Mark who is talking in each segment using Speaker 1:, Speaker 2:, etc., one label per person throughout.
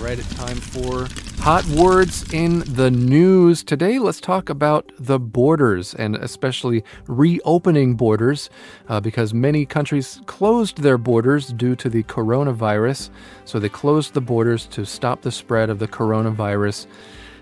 Speaker 1: right, it's time for hot words in the news. Today, let's talk about the borders and especially reopening borders uh, because many countries closed their borders due to the coronavirus. So they closed the borders to stop the spread of the coronavirus.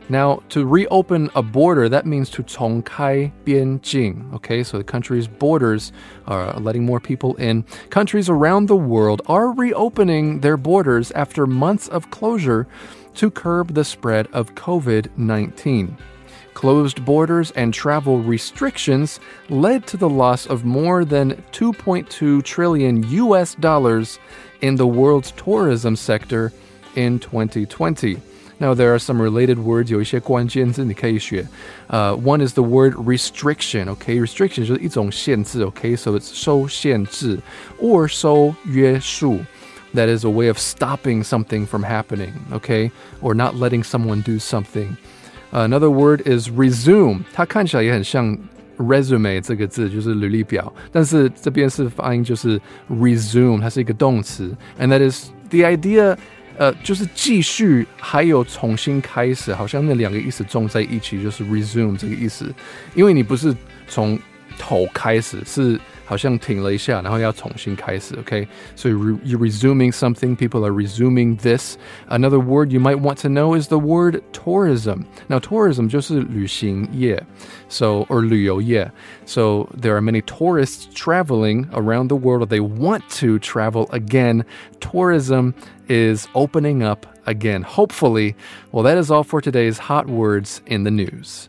Speaker 1: Now, to reopen a border, that means to 重开边境. Okay, so the country's borders are letting more people in. Countries around the world are reopening their borders after months of closure to curb the spread of COVID 19. Closed borders and travel restrictions led to the loss of more than 2.2 trillion US dollars in the world's tourism sector in 2020. Now there are some related words，有一些关键字你可以学。呃、uh,，one is the word restriction. Okay, restriction 就是一种限制。Okay, so it's 收限制 or 收约束。That is a way of stopping something from happening. Okay, or not letting someone do something. Uh, another word is resume. 它看起来也很像 resume 这个字，就是履历表，但是这边是发音就是 resume，它是一个动词，and that is the idea 呃，就是继续，还有重新开始，好像那两个意思重在一起，就是 resume 这个意思。因为你不是从头开始，是好像停了一下，然后要重新开始。Okay, so re you're resuming something. People are resuming this. Another word you might want to know is the word tourism. Now, tourism 就是旅行业，so or 旅游业。So there are many tourists traveling around the world, or they want to travel again. Tourism is opening up again, hopefully. Well, that is all for today's hot words in the news.